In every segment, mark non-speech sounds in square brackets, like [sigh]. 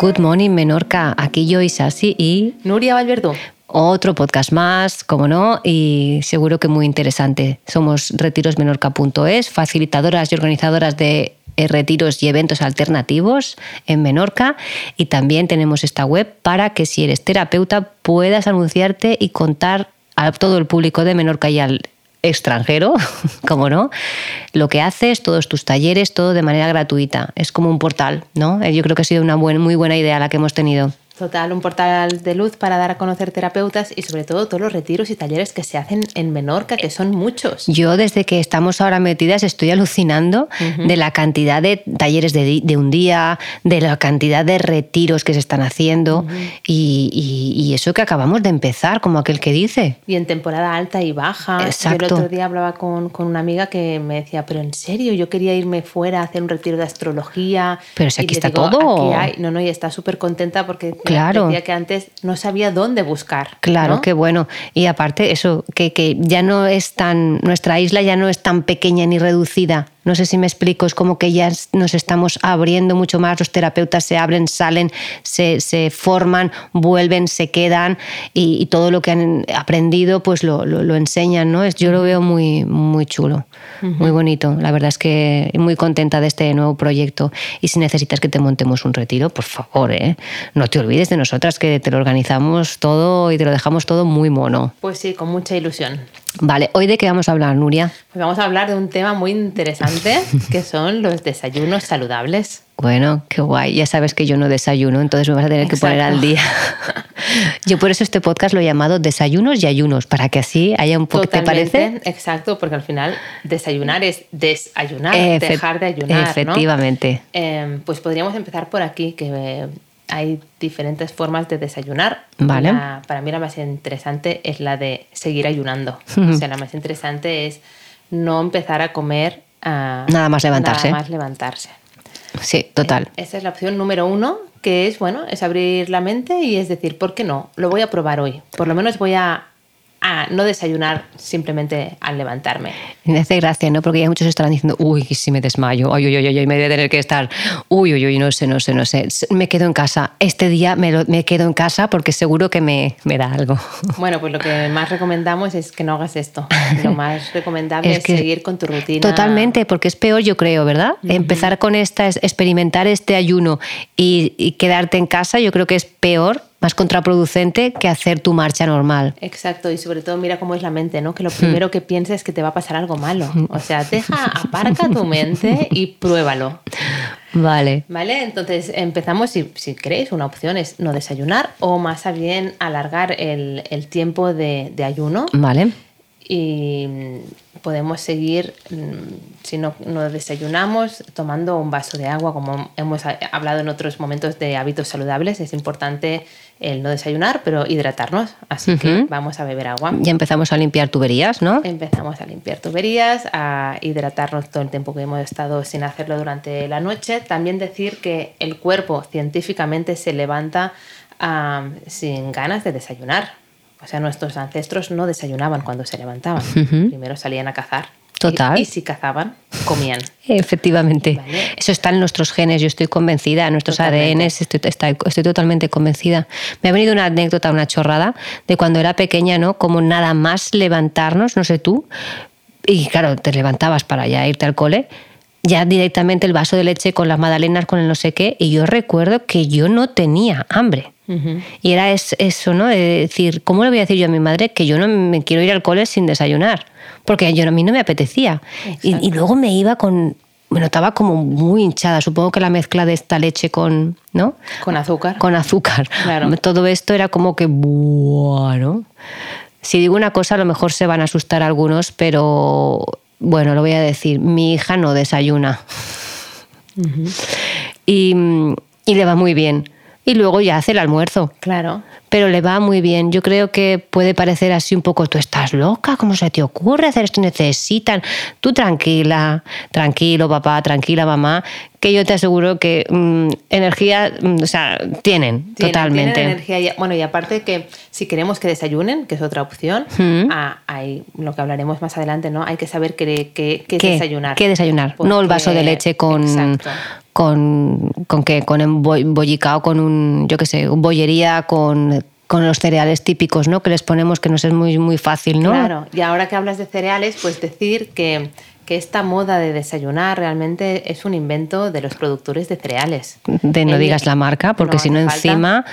Good Morning Menorca. Aquí yo, Isasi y Nuria Valverdú. Otro podcast más, como no, y seguro que muy interesante. Somos retirosmenorca.es, facilitadoras y organizadoras de retiros y eventos alternativos en Menorca y también tenemos esta web para que si eres terapeuta puedas anunciarte y contar a todo el público de Menorca y al extranjero, [laughs] como no, lo que haces, todos tus talleres, todo de manera gratuita. Es como un portal, ¿no? Yo creo que ha sido una muy buena idea la que hemos tenido. Total, un portal de luz para dar a conocer terapeutas y sobre todo todos los retiros y talleres que se hacen en Menorca, que son muchos. Yo desde que estamos ahora metidas estoy alucinando de la cantidad de talleres de, un día, de la cantidad de retiros que se están haciendo y, eso que acabamos de empezar, como aquel que dice. Y en temporada alta y baja. Exacto. Yo el otro día hablaba con, una amiga que me decía, pero en serio, yo quería irme fuera a hacer un retiro de astrología. Pero si aquí está todo. No, no, y está súper contenta porque Claro. Decía que antes no sabía dónde buscar. Claro, qué bueno. Y aparte, eso, que, que ya no es tan. Nuestra isla ya no es tan pequeña ni reducida no sé si me explico, es como que ya nos estamos abriendo mucho más, los terapeutas se abren, salen, se, se forman, vuelven, se quedan y, todo lo que han aprendido pues lo, lo, enseñan, ¿no? Yo lo veo muy, muy chulo, muy bonito. La verdad es que muy contenta de este nuevo proyecto y si necesitas que te montemos un retiro, por favor, ¿eh? no te olvides de nosotras que te lo organizamos todo y te lo dejamos todo muy mono. Pues sí, con mucha ilusión. Vale, ¿hoy de qué vamos a hablar, Nuria? Pues vamos a hablar de un tema muy interesante, que son los desayunos saludables. Bueno, qué guay. Ya sabes que yo no desayuno, entonces me vas a tener que poner al día. Yo por eso este podcast lo he llamado Desayunos y Ayunos, para que así haya un poco, ¿te parece? Exacto, porque al final desayunar es desayunar, dejar de ayunar. Efectivamente. Em, pues podríamos empezar por aquí, que hay diferentes formas de desayunar. Vale. para mí la más interesante es la de seguir ayunando. o sea, la más interesante es no empezar a comer ah, nada más levantarse. Nada más levantarse. Sí, total. Eh, esa es la opción número uno, que es, bueno, es abrir la mente y es decir, ¿por qué no? Lo voy a probar hoy. Por lo menos voy a a no desayunar simplemente al levantarme. Me hace gracia, ¿no? Porque ya muchos estarán diciendo, uy, si me desmayo, uy, uy, uy, uy, me voy a tener que estar, uy, uy, uy, no sé, no sé, no sé. Me quedo en casa. Este día me, me quedo en casa porque seguro que me, me, da algo. [laughs] Bueno, pues lo que más recomendamos es que no hagas esto. [laughs] Lo más recomendable es, seguir con tu rutina. Totalmente, porque es peor, yo creo, ¿verdad? Empezar con esta, experimentar este ayuno y, y quedarte en casa, yo creo que es peor más contraproducente que hacer tu marcha normal. Exacto, y sobre todo mira cómo es la mente, ¿no? Que lo primero que pienses es que te va a pasar algo malo. O sea, deja, [laughs] aparca tu mente y pruébalo. Vale. Vale, entonces empezamos, si, si queréis, una opción es no desayunar o más bien alargar el, el tiempo de, de ayuno. Vale y podemos seguir, mm, si no, no, desayunamos, tomando un vaso de agua, como hemos hablado en otros momentos de hábitos saludables, es importante el no desayunar, pero hidratarnos, así que vamos a beber agua. Ya empezamos a limpiar tuberías, ¿no? Empezamos a limpiar tuberías, a hidratarnos todo el tiempo que hemos estado sin hacerlo durante la noche. También decir que el cuerpo científicamente se levanta sin ganas de desayunar o sea, nuestros ancestros no desayunaban cuando se levantaban. Primero salían a cazar. Total. Y, si cazaban, comían. [laughs] Efectivamente. Eso está en nuestros genes, yo estoy convencida, en nuestros ADN, estoy, estoy, totalmente convencida. Me ha venido una anécdota, una chorrada, de cuando era pequeña, ¿no? Como nada más levantarnos, no sé tú, y claro, te levantabas para ya irte al cole, ya directamente el vaso de leche con las magdalenas, con el no sé qué, y yo recuerdo que yo no tenía hambre. Y era eso, ¿no? De decir, ¿cómo le voy a decir yo a mi madre que yo no me quiero ir al cole sin desayunar? Porque yo, a mí no me apetecía. Y, luego me iba con, me notaba como muy hinchada. Supongo que la mezcla de esta leche con, ¿no? Con azúcar. Con azúcar. Claro. [laughs] Todo esto era como que, bueno. Si digo una cosa, a lo mejor se van a asustar algunos, pero bueno, lo voy a decir. Mi hija no desayuna. y, y le va muy bien y luego ya hace el almuerzo. Claro. Pero le va muy bien. Yo creo que puede parecer así un poco, tú estás loca, ¿cómo se te ocurre hacer esto? Necesitan. Tú tranquila, tranquilo papá, tranquila mamá, que yo te aseguro que mm, energía, mm, o sea, tienen, totalmente. Tienen energía. Y, bueno, y aparte que si queremos que desayunen, que es otra opción, ah, hay lo que hablaremos más adelante, ¿no? Hay que saber qué, qué, qué, desayunar. ¿Qué desayunar? no el vaso de leche con... Con, con qué, con embollicado, con un, yo qué sé, un bollería con con los cereales típicos, ¿no? Que les ponemos que nos es muy, muy fácil, ¿no? Claro, y ahora que hablas de cereales, pues decir que, que esta moda de desayunar realmente es un invento de los productores de cereales. De no digas la marca, porque si no encima,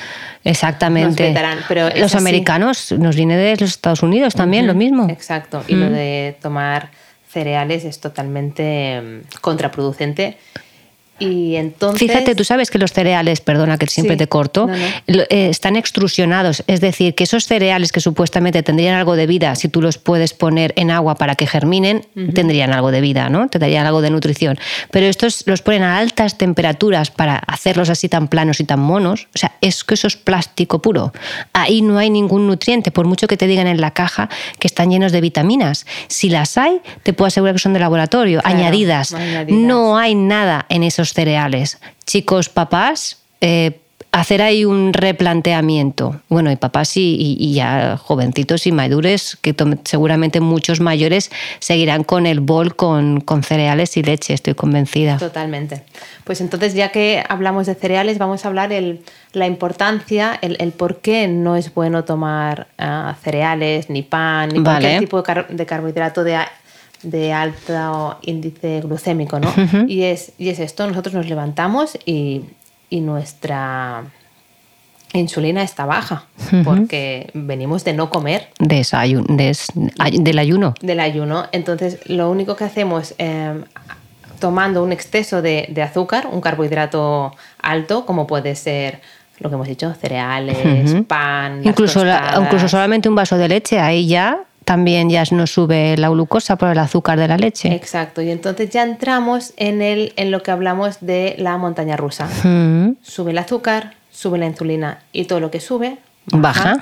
exactamente. pero los americanos nos viene de los Estados Unidos también, lo mismo. Exacto, y lo de tomar cereales es totalmente mm, contraproducente y entonces... Fíjate, tú sabes que los cereales, perdona que siempre te corto, eh, están extrusionados. Es decir, que esos cereales que supuestamente tendrían algo de vida, si tú los puedes poner en agua para que germinen, tendrían algo de vida, ¿no? Tendrían algo de nutrición. Pero estos los ponen a altas temperaturas para hacerlos así tan planos y tan monos. O sea, es que eso es plástico puro. Ahí no hay ningún nutriente, por mucho que te digan en la caja que están llenos de vitaminas. Si las hay, te puedo asegurar que son de laboratorio, añadidas. No hay nada en esos cereales. Chicos, papás, eh, hacer ahí un replanteamiento. Bueno, y papás y, ya jovencitos y mayores, que seguramente muchos mayores seguirán con el bol con, cereales y leche, estoy convencida. Totalmente. Pues entonces, ya que hablamos de cereales, vamos a hablar el, la importancia, el, por qué no es bueno tomar ah, cereales, ni pan, ni cualquier tipo de, de carbohidrato de de alto índice glucémico, ¿no? y, es, y es esto, nosotros nos levantamos y, nuestra insulina está baja, porque venimos de no comer. del ayuno. Del ayuno. Entonces, lo único que hacemos em, tomando un exceso de, azúcar, un carbohidrato alto, como puede ser lo que hemos dicho, cereales, pan. Incluso, incluso solamente un vaso de leche, ahí ya también ya nos sube la glucosa por el azúcar de la leche. Exacto, y entonces ya entramos en, el, en lo que hablamos de la montaña rusa. Sube el azúcar, sube la insulina y todo lo que sube baja.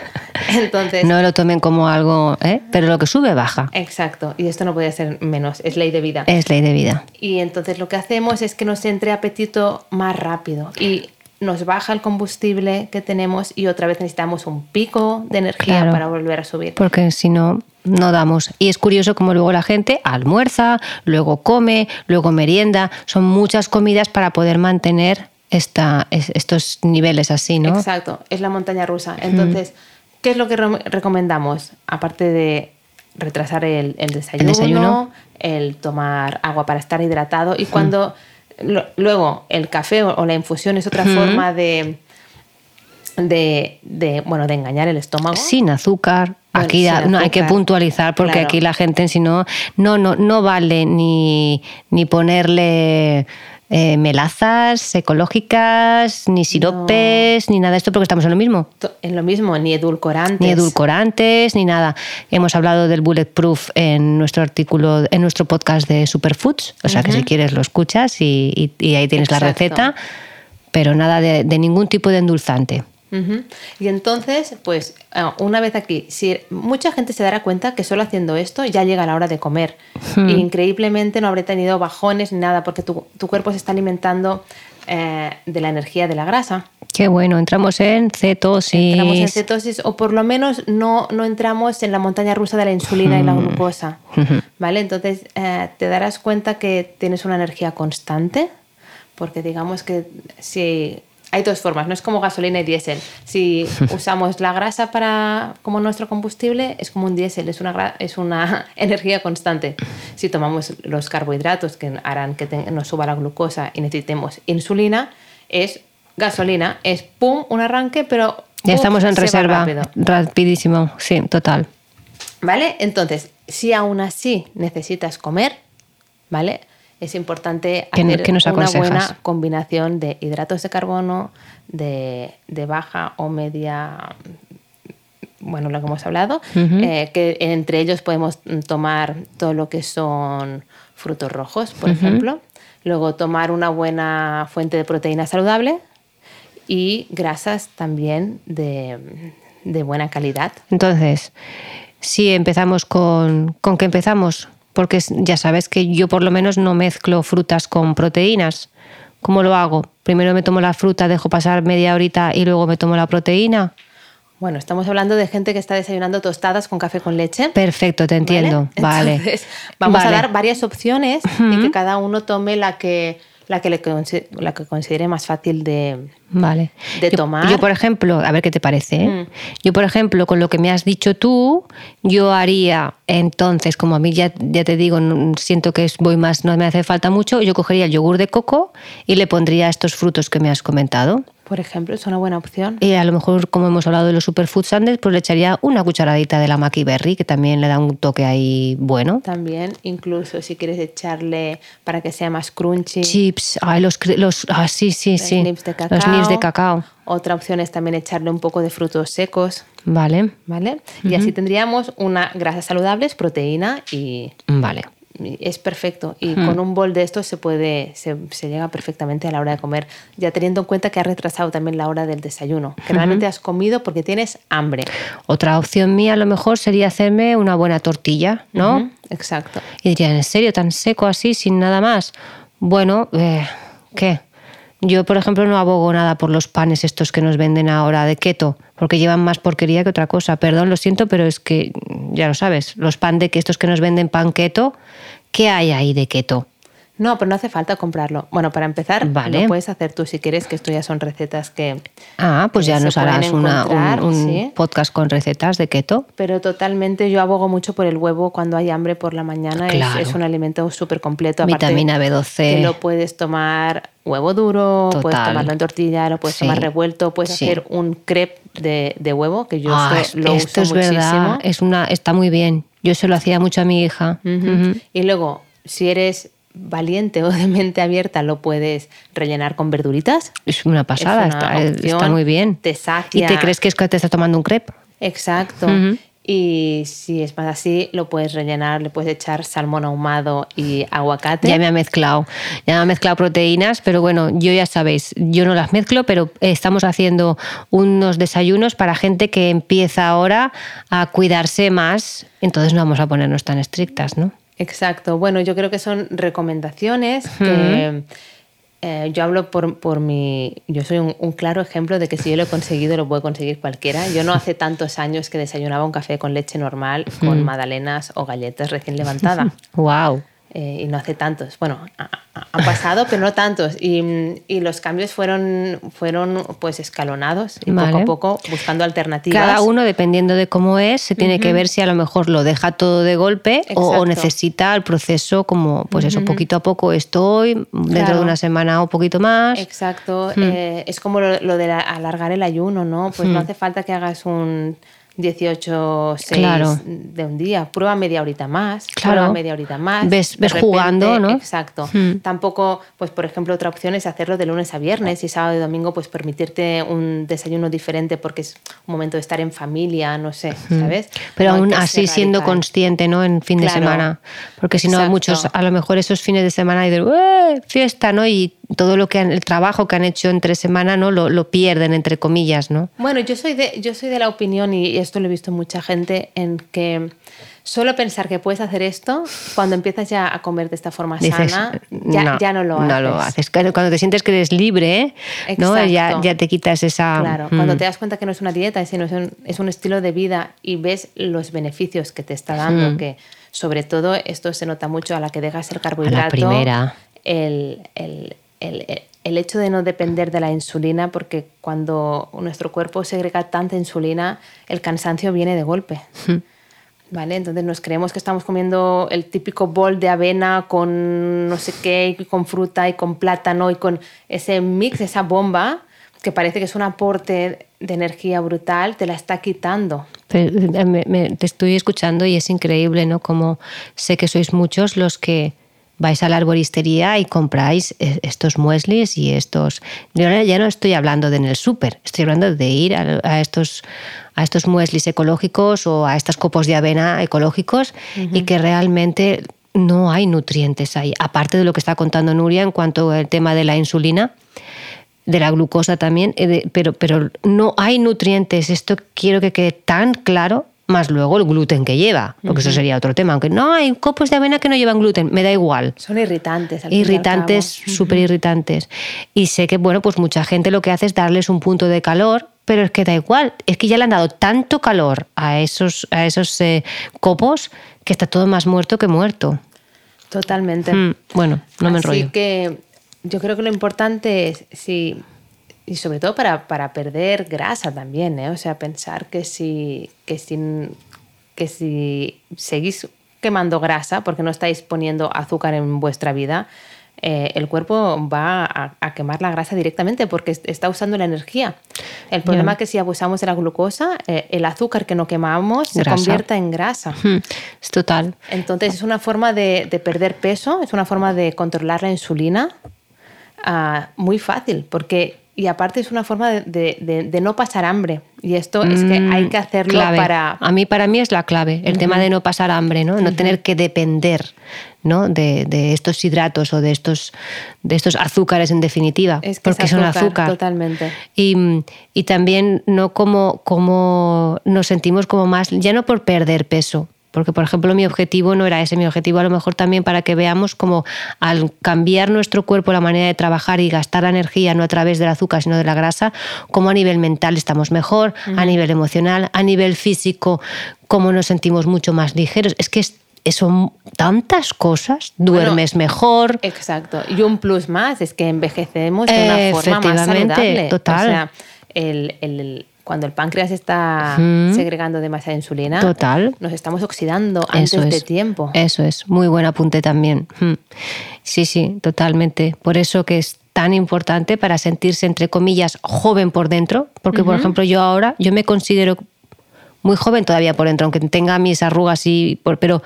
[laughs] Entonces, no lo tomen como algo, ¿eh? pero lo que sube baja. Exacto, y esto no puede ser menos, es ley de vida. Es ley de vida. Y entonces lo que hacemos es que nos entre apetito más rápido. Y nos baja el combustible que tenemos y otra vez necesitamos un pico de energía para volver a subir. Porque si no, no damos. Y es curioso como luego la gente almuerza, luego come, luego merienda. Son muchas comidas para poder mantener esta, estos niveles así, ¿no? Exacto, es la montaña rusa. Entonces, ¿qué es lo que recomendamos? Aparte de retrasar el, desayuno, el, desayuno, el tomar agua para estar hidratado y cuando luego, el café o, la infusión es otra forma de, de, bueno, de engañar el estómago. Sin azúcar. aquí no hay que puntualizar porque aquí la gente si no, no, no, no vale ni, ni ponerle eh, melazas ecológicas, ni siropes, ni nada de esto, porque estamos en lo mismo. En lo mismo, ni edulcorantes. Ni edulcorantes, ni nada. Hemos hablado del bulletproof en nuestro artículo, en nuestro podcast de Superfoods, o sea que si quieres lo escuchas y, ahí tienes la receta, pero nada de ningún tipo de endulzante. Y entonces, pues ah, una vez aquí, si mucha gente se dará cuenta que solo haciendo esto ya llega la hora de comer. increíblemente no habré tenido bajones ni nada porque tu, cuerpo se está alimentando eh, de la energía de la grasa. Qué bueno, entramos en cetosis. Entramos en cetosis o por lo menos no, no entramos en la montaña rusa de la insulina y la glucosa. ¿Vale? Entonces eh, te darás cuenta que tienes una energía constante porque digamos que si hay dos formas, no es como gasolina y diésel. Si [laughs] usamos la grasa para, como nuestro combustible, es como un diésel, es una, es una [laughs] energía constante. Si tomamos los carbohidratos que harán que nos suba la glucosa y necesitemos insulina, es gasolina, es pum, un arranque, pero... Ya estamos en reserva. Rapidísimo, sí, total. ¿Vale? Entonces, si aún así necesitas comer, ¿vale? Es importante hacer una buena combinación de hidratos de carbono, de, baja o media, bueno, lo que hemos hablado, eh, que entre ellos podemos tomar todo lo que son frutos rojos, por ejemplo, luego tomar una buena fuente de proteína saludable y grasas también de, de buena calidad. Entonces, si empezamos con, ¿con qué empezamos? Porque ya sabes que yo por lo menos no mezclo frutas con proteínas. ¿Cómo lo hago? Primero me tomo la fruta, dejo pasar media horita y luego me tomo la proteína. Bueno, estamos hablando de gente que está desayunando tostadas con café con leche. Perfecto, te entiendo. Vale. Entonces, vamos a dar varias opciones y que cada uno tome la que la que, le, la que considere más fácil de, vale. de tomar. Yo, por ejemplo, a ver qué te parece. ¿eh? Mm. Yo, por ejemplo, con lo que me has dicho tú, yo haría entonces, como a mí ya, ya te digo, siento que voy más, no me hace falta mucho, yo cogería el yogur de coco y le pondría estos frutos que me has comentado. Por ejemplo, es una buena opción. Y a lo mejor, como hemos hablado de los superfood sundaes, pues le echaría una cucharadita de la Maki Berry, que también le da un toque ahí bueno. También, incluso si quieres echarle para que sea más crunchy. Chips, ay, los, los ah, sí, sí, sí. Nips de cacao. Los nips de cacao. Otra opción es también echarle un poco de frutos secos. Vale. ¿Vale? Y así tendríamos una grasa saludable, proteína y, vale es perfecto. Y con un bol de esto se puede se, llega perfectamente a la hora de comer ya teniendo en cuenta que has retrasado también la hora del desayuno que realmente has comido porque tienes hambre. Otra opción mía a lo mejor sería hacerme una buena tortilla no exacto. Y diría en serio tan seco así sin nada más bueno eh, qué yo, por ejemplo, no abogo nada por los panes estos que nos venden ahora de keto, porque llevan más porquería que otra cosa. Perdón, lo siento, pero es que, ya lo sabes, los pan de que estos que nos venden pan keto, ¿qué hay ahí de keto? No, pero no hace falta comprarlo. Bueno, para empezar, lo puedes hacer tú si quieres, que esto ya son recetas que. Ah, pues ya nos harás un, podcast con recetas de keto. Pero totalmente yo abogo mucho por el huevo cuando hay hambre por la mañana. Es, un alimento súper completo. Vitamina B12. Que lo puedes tomar huevo duro, puedes tomarlo en tortilla, lo puedes tomar revuelto, puedes hacer un crepe de, huevo, que yo ah, lo esto uso es muchísimo. Verdad, es una, está muy bien. Yo se lo hacía mucho a mi hija. Y luego, si eres valiente o [laughs] de mente abierta lo puedes rellenar con verduritas. Es una pasada, está, muy bien. Te sacia. ¿Y te crees que es que te estás tomando un crepe? Exacto. Y si es más así, lo puedes rellenar, le puedes echar salmón ahumado y aguacate. Ya me ha mezclado, ya me ha mezclado proteínas, pero bueno, yo ya sabéis, yo no las mezclo, pero estamos haciendo unos desayunos para gente que empieza ahora a cuidarse más, entonces no vamos a ponernos tan estrictas, ¿no? Exacto. Bueno, yo creo que son recomendaciones que eh, yo hablo por, por mi... Yo soy un, claro ejemplo de que si yo lo he conseguido, lo puede conseguir cualquiera. Yo no hace tantos años que desayunaba un café con leche normal, con magdalenas o galletas recién levantada. [laughs] ¡Wow! Eh, y no hace tantos. Bueno, han pasado, pero no tantos. Y, y, los cambios fueron, fueron pues escalonados y poco a poco buscando alternativas. Cada uno, dependiendo de cómo es, se tiene que ver si a lo mejor lo deja todo de golpe o, necesita el proceso como, pues eso, poquito a poco estoy, dentro de una semana o poquito más. Exacto. Eh, es como lo, de alargar el ayuno, ¿no? Pues no hace falta que hagas un 18, 6 de un día. Prueba media horita más, claro. prueba media horita más. Ves, ves jugando, ¿no? Exacto. Hmm. Tampoco, pues por ejemplo, otra opción es hacerlo de lunes a viernes y sábado y domingo, pues permitirte un desayuno diferente porque es un momento de estar en familia, no sé, hmm. ¿sabes? Pero aún así siendo consciente, ¿no? En fin de semana. Porque si no, muchos, a lo mejor esos fines de semana dicen, fiesta, ¿no? Y todo lo que el trabajo que han hecho entre semana no lo, lo, pierden entre comillas no bueno yo soy de yo soy de la opinión y esto lo he visto mucha gente en que solo pensar que puedes hacer esto cuando empiezas ya a comer de esta forma sana ya no, ya no lo haces no lo haces cuando te sientes que eres libre no ya, ya te quitas esa claro cuando mm. te das cuenta que no es una dieta sino es un, es un estilo de vida y ves los beneficios que te está dando mm. que sobre todo esto se nota mucho a la que dejas el carbohidrato la primera. el, el el, hecho de no depender de la insulina, porque cuando nuestro cuerpo segrega tanta insulina, el cansancio viene de golpe. ¿Vale? Entonces nos creemos que estamos comiendo el típico bol de avena con no sé qué, y con fruta y con plátano y con ese mix, esa bomba, que parece que es un aporte de energía brutal, te la está quitando. te estoy escuchando y es increíble, ¿no? Como sé que sois muchos los que vais a la arboristería y compráis eh, estos mueslis y estos... Yo ya no estoy hablando de en el súper, estoy hablando de ir a, estos, a estos mueslis ecológicos o a estos copos de avena ecológicos y que realmente no hay nutrientes ahí, aparte de lo que está contando Nuria en cuanto al tema de la insulina de la glucosa también, eh, pero, pero no hay nutrientes. Esto quiero que quede tan claro más luego el gluten que lleva, porque eso sería otro tema. Aunque no, hay copos de avena que no llevan gluten, me da igual. Son irritantes. irritantes, súper irritantes. Y sé que, bueno, pues mucha gente lo que hace es darles un punto de calor, pero es que da igual, es que ya le han dado tanto calor a esos, a esos eh, copos que está todo más muerto que muerto. Totalmente. Mm, bueno, no me enrollo. Así que yo creo que lo importante es, si y sobre todo para, para perder grasa también, ¿eh? O sea, pensar que si, que, si, que si seguís quemando grasa porque no estáis poniendo azúcar en vuestra vida, eh, el cuerpo va a, quemar la grasa directamente porque está usando la energía. El problema es que si abusamos de la glucosa, eh, el azúcar que no quemamos se convierta en grasa. [laughs] Es total. Entonces es una forma de, de, perder peso, es una forma de controlar la insulina uh, muy fácil porque y aparte es una forma de, no pasar hambre. Y esto es que hay mm, que hacerlo para... A mí, para mí es la clave, el tema de no pasar hambre, ¿no? No tener que depender ¿no? De, estos hidratos o de estos, de estos azúcares en definitiva, es que porque son azúcar. Totalmente. Y, y, también no como, como nos sentimos como más, ya no por perder peso, porque, por ejemplo, mi objetivo no era ese, mi objetivo a lo mejor también para que veamos como al cambiar nuestro cuerpo la manera de trabajar y gastar la energía no a través del azúcar, sino de la grasa, como a nivel mental estamos mejor, a nivel emocional, a nivel físico, como nos sentimos mucho más ligeros. Es que son tantas cosas, duermes mejor. Exacto. Y un plus más es que envejecemos de una forma más saludable. Total. O sea, el cuando el páncreas está segregando demasiada insulina, Total. nos estamos oxidando antes de tiempo. Eso es, muy buen apunte también. Sí, sí, totalmente. Por eso que es tan importante para sentirse, entre comillas, joven por dentro, porque, por ejemplo, yo ahora, yo me considero muy joven todavía por dentro, aunque tenga mis arrugas y pero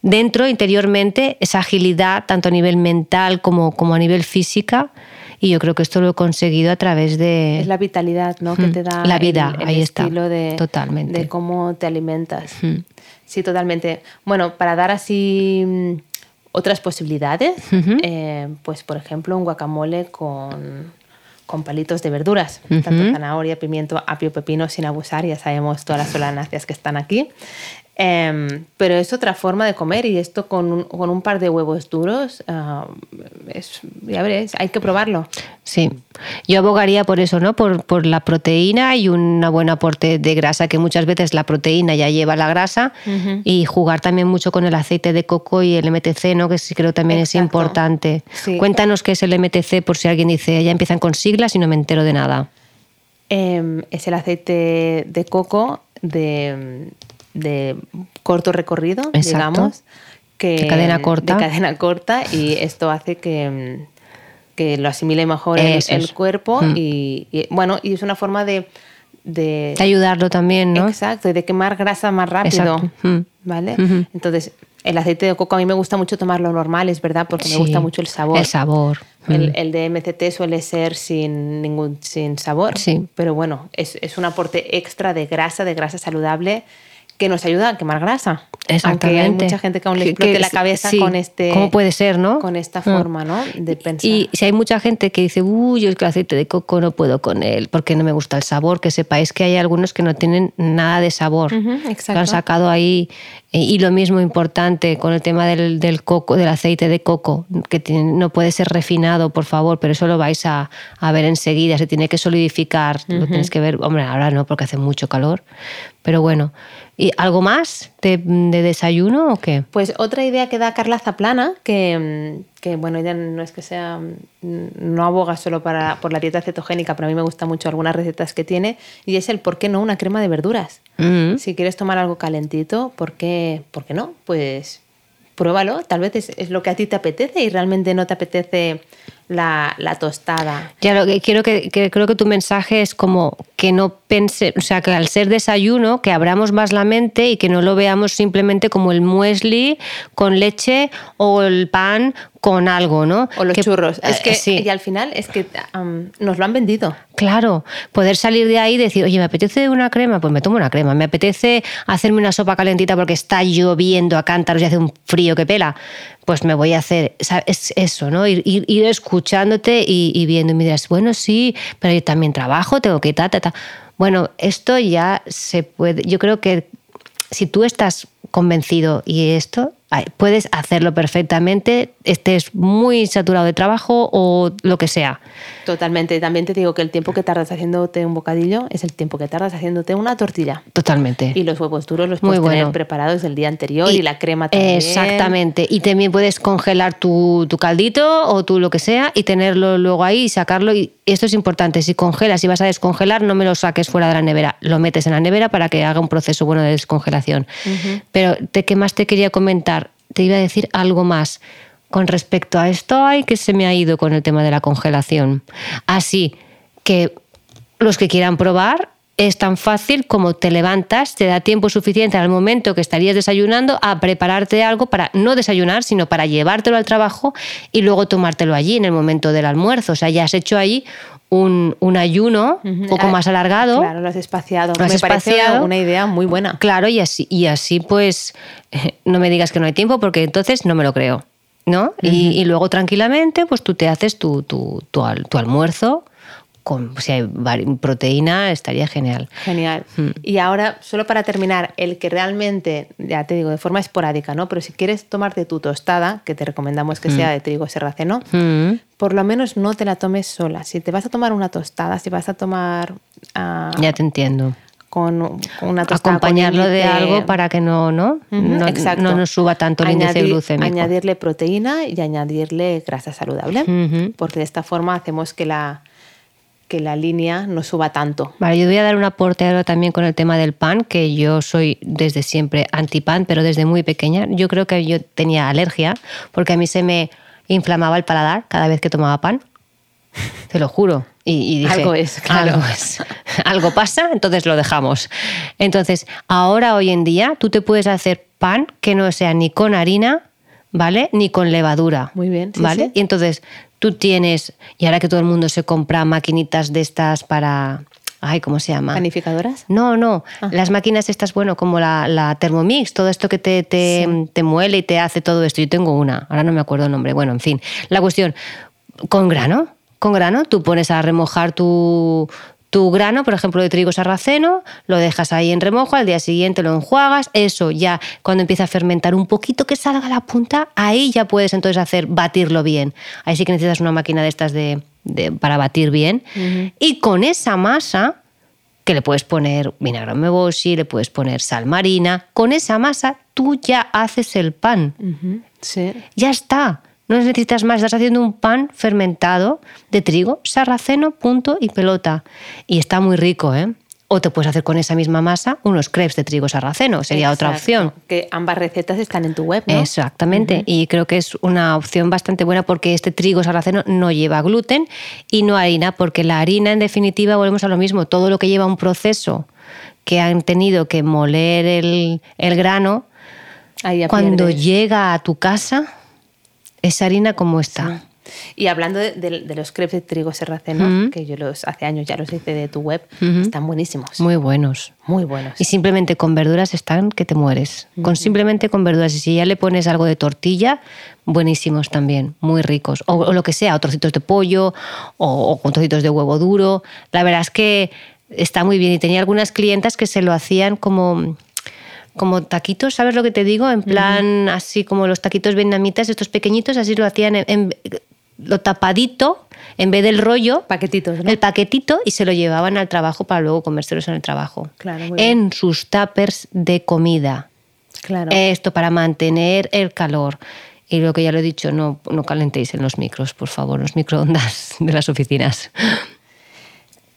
dentro interiormente esa agilidad tanto a nivel mental como, como a nivel física y yo creo que esto lo he conseguido a través de... Es la vitalidad ¿no? que te da la vida, el, ahí estilo de, totalmente. de cómo te alimentas. Sí, totalmente. Bueno, para dar así mm, otras posibilidades, eh, pues por ejemplo un guacamole con, con palitos de verduras, tanto zanahoria, pimiento, apio, pepino, sin abusar, ya sabemos todas las solanáceas que están aquí. Em, pero es otra forma de comer y esto con un, con un par de huevos duros, es, ya veréis, hay que probarlo. Sí, yo abogaría por eso, ¿no? Por, por, la proteína y un buen aporte de grasa, que muchas veces la proteína ya lleva la grasa, y jugar también mucho con el aceite de coco y el MTC, ¿no? Que sí creo también es importante. Cuéntanos qué es el MTC por si alguien dice, ya empiezan con siglas y no me entero de nada. Em, es el aceite de coco de de corto recorrido, digamos. Que, de cadena corta. De cadena corta y esto hace que, que lo asimile mejor el, cuerpo mm. y, bueno, y es una forma de, de, ayudarlo también, ¿no? Exacto, de quemar grasa más rápido, mm. ¿vale? Entonces, el aceite de coco a mí me gusta mucho tomarlo normal, es verdad, porque me gusta mucho el sabor. El sabor. El, el, de MCT suele ser sin ningún sin sabor, sí. pero bueno, es, es un aporte extra de grasa, de grasa saludable que nos ayuda a quemar grasa. Exactamente. Aunque hay mucha gente que aún le explote la cabeza con este. ¿Cómo puede ser, no? Con esta forma, ¿no? De pensar. Y si hay mucha gente que dice, uy, yo el aceite de coco no puedo con él porque no me gusta el sabor, que sepáis que hay algunos que no tienen nada de sabor. exacto. Que han sacado ahí. Eh, y lo mismo importante con el tema del, del coco, del aceite de coco, que no puede ser refinado, por favor, pero eso lo vais a, a ver enseguida. Se tiene que solidificar. Lo tenéis que ver. Hombre, ahora no, porque hace mucho calor. Pero bueno. ¿Y algo más de, desayuno o qué? Pues otra idea que da Carla Zaplana, que, que, bueno, ella no es que sea, no aboga solo para, por la dieta cetogénica, pero a mí me gusta mucho algunas recetas que tiene, y es el por qué no una crema de verduras. Mm. Si quieres tomar algo calentito, ¿por qué, ¿por qué no? Pues pruébalo, tal vez es, es, lo que a ti te apetece y realmente no te apetece la, la tostada. Ya lo que quiero que, creo que tu mensaje es como que no pense, o sea, que al ser desayuno, que abramos más la mente y que no lo veamos simplemente como el muesli con leche o el pan con algo, ¿no? O los churros. Es que, sí. y al final es que nos lo han vendido. Claro, poder salir de ahí y decir, oye, me apetece una crema, pues me tomo una crema. Me apetece hacerme una sopa calentita porque está lloviendo a cántaros y hace un frío que pela pues me voy a hacer, es eso, ¿no? Ir, ir, escuchándote y, viendo y me dirás, bueno, sí, pero yo también trabajo, tengo que ta, ta, ta. Bueno, esto ya se puede, yo creo que si tú estás convencido y esto, puedes hacerlo perfectamente, estés muy saturado de trabajo o lo que sea. Totalmente. También te digo que el tiempo que tardas haciéndote un bocadillo es el tiempo que tardas haciéndote una tortilla. Totalmente. Y los huevos duros los puedes tener preparados el día anterior y, la crema también. Exactamente. Y también puedes congelar tu, tu, caldito o tu lo que sea y tenerlo luego ahí y sacarlo. Y esto es importante. Si congelas y vas a descongelar, no me lo saques fuera de la nevera. Lo metes en la nevera para que haga un proceso bueno de descongelación. Pero ¿de qué más te quería comentar? Te iba a decir algo más con respecto a esto. Ay, que se me ha ido con el tema de la congelación. Así que los que quieran probar, es tan fácil como te levantas, te da tiempo suficiente al momento que estarías desayunando a prepararte algo para no desayunar, sino para llevártelo al trabajo y luego tomártelo allí en el momento del almuerzo. O sea, ya has hecho ahí un, ayuno un poco ah, más alargado. Claro, lo has espaciado. me parece una idea muy buena. Claro, y así, y así pues [laughs] no me digas que no hay tiempo porque entonces no me lo creo. ¿no? y, luego tranquilamente, pues tú te haces tu, tu, tu, tu almuerzo con, si hay proteína, estaría genial. Genial. Mm. Y ahora, solo para terminar, el que realmente, ya te digo, de forma esporádica, ¿no? Pero si quieres tomarte tu tostada, que te recomendamos que sea mm. de trigo serraceno, mm. Por lo menos no te la tomes sola. Si te vas a tomar una tostada, si vas a tomar... Ah, ya te entiendo con, una tostada. Acompañarlo de algo para que no, ¿no? no, no nos suba tanto el índice glucémico. Añadirle proteína y añadirle grasa saludable, porque de esta forma hacemos que la, que la línea no suba tanto. Vale, yo voy a dar un aporte ahora también con el tema del pan, que yo soy desde siempre anti-pan, pero desde muy pequeña. Yo creo que yo tenía alergia, porque a mí se me inflamaba el paladar cada vez que tomaba pan. Te lo juro. Y, algo es, claro. Algo, es. [laughs] algo pasa, entonces lo dejamos. Entonces, ahora, hoy en día, tú te puedes hacer pan que no sea ni con harina, ¿vale? Ni con levadura. Muy bien. ¿Vale? Y entonces tú tienes, y ahora que todo el mundo se compra maquinitas de estas para... Ay, ¿cómo se llama? ¿Panificadoras? No, no. Ah. Las máquinas estas, bueno, como la, Thermomix, todo esto que te, te, muele y te hace todo esto. Yo tengo una, ahora no me acuerdo el nombre. Bueno, en fin. La cuestión, con grano, con grano, tú pones a remojar tu, tu grano, por ejemplo, de trigo sarraceno, lo dejas ahí en remojo, al día siguiente lo enjuagas, eso ya cuando empieza a fermentar un poquito que salga la punta, ahí ya puedes entonces hacer batirlo bien. Ahí sí que necesitas una máquina de estas de, para batir bien. Y con esa masa, que le puedes poner vinagre meboshi, le puedes poner sal marina, con esa masa tú ya haces el pan. sí. Ya está. No necesitas más, estás haciendo un pan fermentado de trigo, sarraceno, punto y pelota. Y está muy rico, ¿eh? O te puedes hacer con esa misma masa unos crepes de trigo sarraceno, sería otra opción. Que ambas recetas están en tu web, ¿no? Exactamente, y creo que es una opción bastante buena porque este trigo sarraceno no lleva gluten y no harina, porque la harina en definitiva, volvemos a lo mismo, todo lo que lleva un proceso que han tenido que moler el, grano, cuando llega a tu casa esa harina como está. Y hablando de, los crepes de trigo serraceno, que yo los hace años ya los hice de tu web, están buenísimos. Muy buenos. Muy buenos. Y simplemente con verduras están que te mueres. Con simplemente con verduras. Y si ya le pones algo de tortilla, buenísimos también, muy ricos. O, lo que sea, o trocitos de pollo, o, o con trocitos de huevo duro. La verdad es que está muy bien. Y tenía algunas clientas que se lo hacían como como taquitos, ¿sabes lo que te digo? En plan, así como los taquitos vietnamitas, estos pequeñitos, así lo hacían en, lo tapadito, en vez del rollo, Paquetitos, el paquetito, y se lo llevaban al trabajo para luego comérselos en el trabajo. Claro, en sus tuppers de comida. Claro. Esto para mantener el calor. Y lo que ya lo he dicho, no, no calentéis en los micros, por favor, los microondas [laughs] de las oficinas.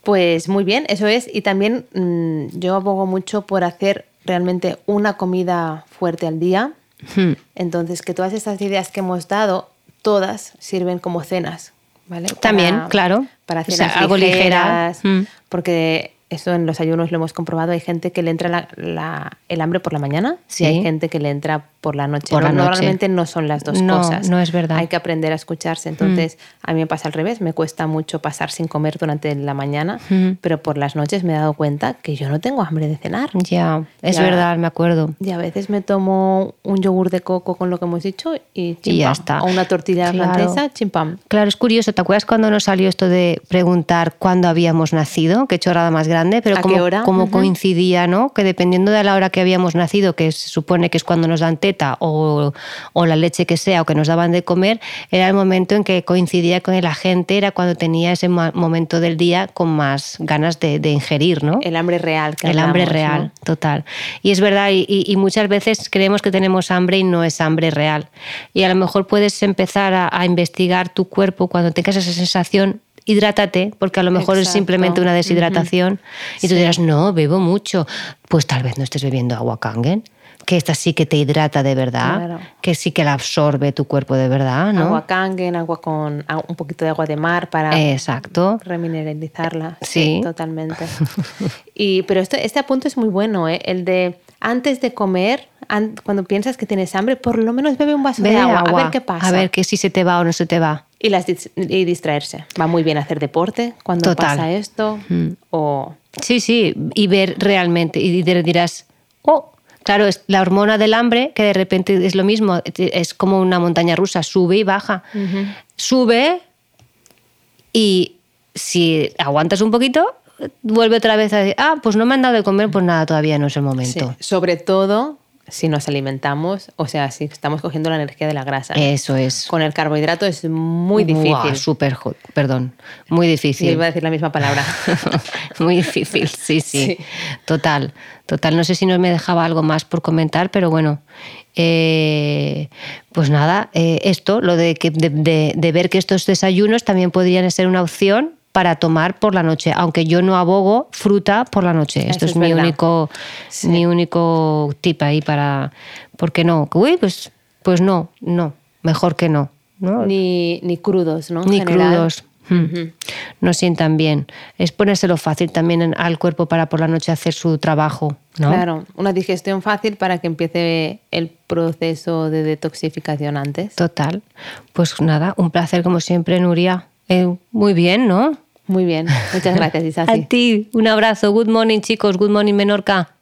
Pues muy bien, eso es. Y también mm, yo abogo mucho por hacer realmente una comida fuerte al día. Hmm. Entonces, que todas estas ideas que hemos dado, todas sirven como cenas, ¿vale? También, claro. Para cenas algo ligeras, hmm. porque eso en los ayunos lo hemos comprobado. Hay gente que le entra el hambre por la mañana y hay gente que le entra por la noche. Normalmente no son las dos cosas. No es verdad. Hay que aprender a escucharse. Entonces, mm. a mí me pasa al revés. Me cuesta mucho pasar sin comer durante la mañana, mm. pero por las noches me he dado cuenta que yo no tengo hambre de cenar. Ya, es verdad, me acuerdo. Y a veces me tomo un yogur de coco con lo que hemos dicho y, ya está. O una tortilla francesa, chimpam. Claro, es curioso. ¿Te acuerdas cuando nos salió esto de preguntar cuándo habíamos nacido? Qué chorrada más grande grande, pero ¿A como, hora? como Ujú. coincidía, ¿no? Que dependiendo de la hora que habíamos nacido, que se supone que es cuando nos dan teta o, o la leche que sea o que nos daban de comer, era el momento en que coincidía con la gente, era cuando tenía ese mo- momento del día con más ganas de, de ingerir, ¿no? El hambre real. que El hambre real, ¿no? total. Y es verdad, y, y- y muchas veces creemos que tenemos hambre y no es hambre real. Y a lo mejor puedes empezar a, a investigar tu cuerpo cuando tengas esa sensación. Hidrátate, porque a lo mejor es Exacto. simplemente una deshidratación. Y tú Sí. dirás, no, bebo mucho. Pues tal vez no estés bebiendo agua kangen, que esta sí que te hidrata de verdad, Claro. que sí que la absorbe tu cuerpo de verdad, ¿no? Agua kangen, agua con un poquito de agua de mar para Exacto. remineralizarla. Sí. totalmente. [laughs] Y, pero esto, este apunto es muy bueno, ¿eh? el de antes de comer, cuando piensas que tienes hambre, por lo menos bebe un vaso Bebe de agua, agua, a ver qué pasa. A ver que si se te va o no se te va. Y, las, y distraerse. Va muy bien hacer deporte cuando Total. pasa esto. O Sí, sí, y ver realmente, y dir- dirás, oh, claro, es la hormona del hambre, que de repente es lo mismo, es como una montaña rusa, sube y baja. Sube y si aguantas un poquito, vuelve otra vez a decir, ah, pues no me han dado de comer, pues nada, todavía no es el sí, momento. sobre todo si nos alimentamos, o sea, si estamos cogiendo la energía de la grasa. Eso es. Con el carbohidrato es muy difícil. Súper, jo- perdón, muy difícil. iba a decir la misma palabra. [laughs] Muy difícil, sí, sí, Sí. Total, total. No sé si no me dejaba algo más por comentar, pero bueno. Eh, pues nada, eh, esto, lo de, que, de, de- de ver que estos desayunos también podrían ser una opción para tomar por la noche, aunque yo no abogo fruta por la noche. Esto es, es mi verdad. único, Sí. mi único tip ahí para, ¿por qué no? Uy, pues, pues no, no, mejor que no, ¿no? ni, ni crudos, ¿no? Ni general. crudos. Mm. No sientan bien. Es ponérselo fácil también al cuerpo para por la noche hacer su trabajo, ¿no? Claro, una digestión fácil para que empiece el proceso de detoxificación antes. Total. Pues nada, un placer como siempre, Nuria. Eh, muy bien, ¿no? Muy bien, muchas gracias, [laughs] A ti, un abrazo. Good morning, chicos. Good morning, Menorca.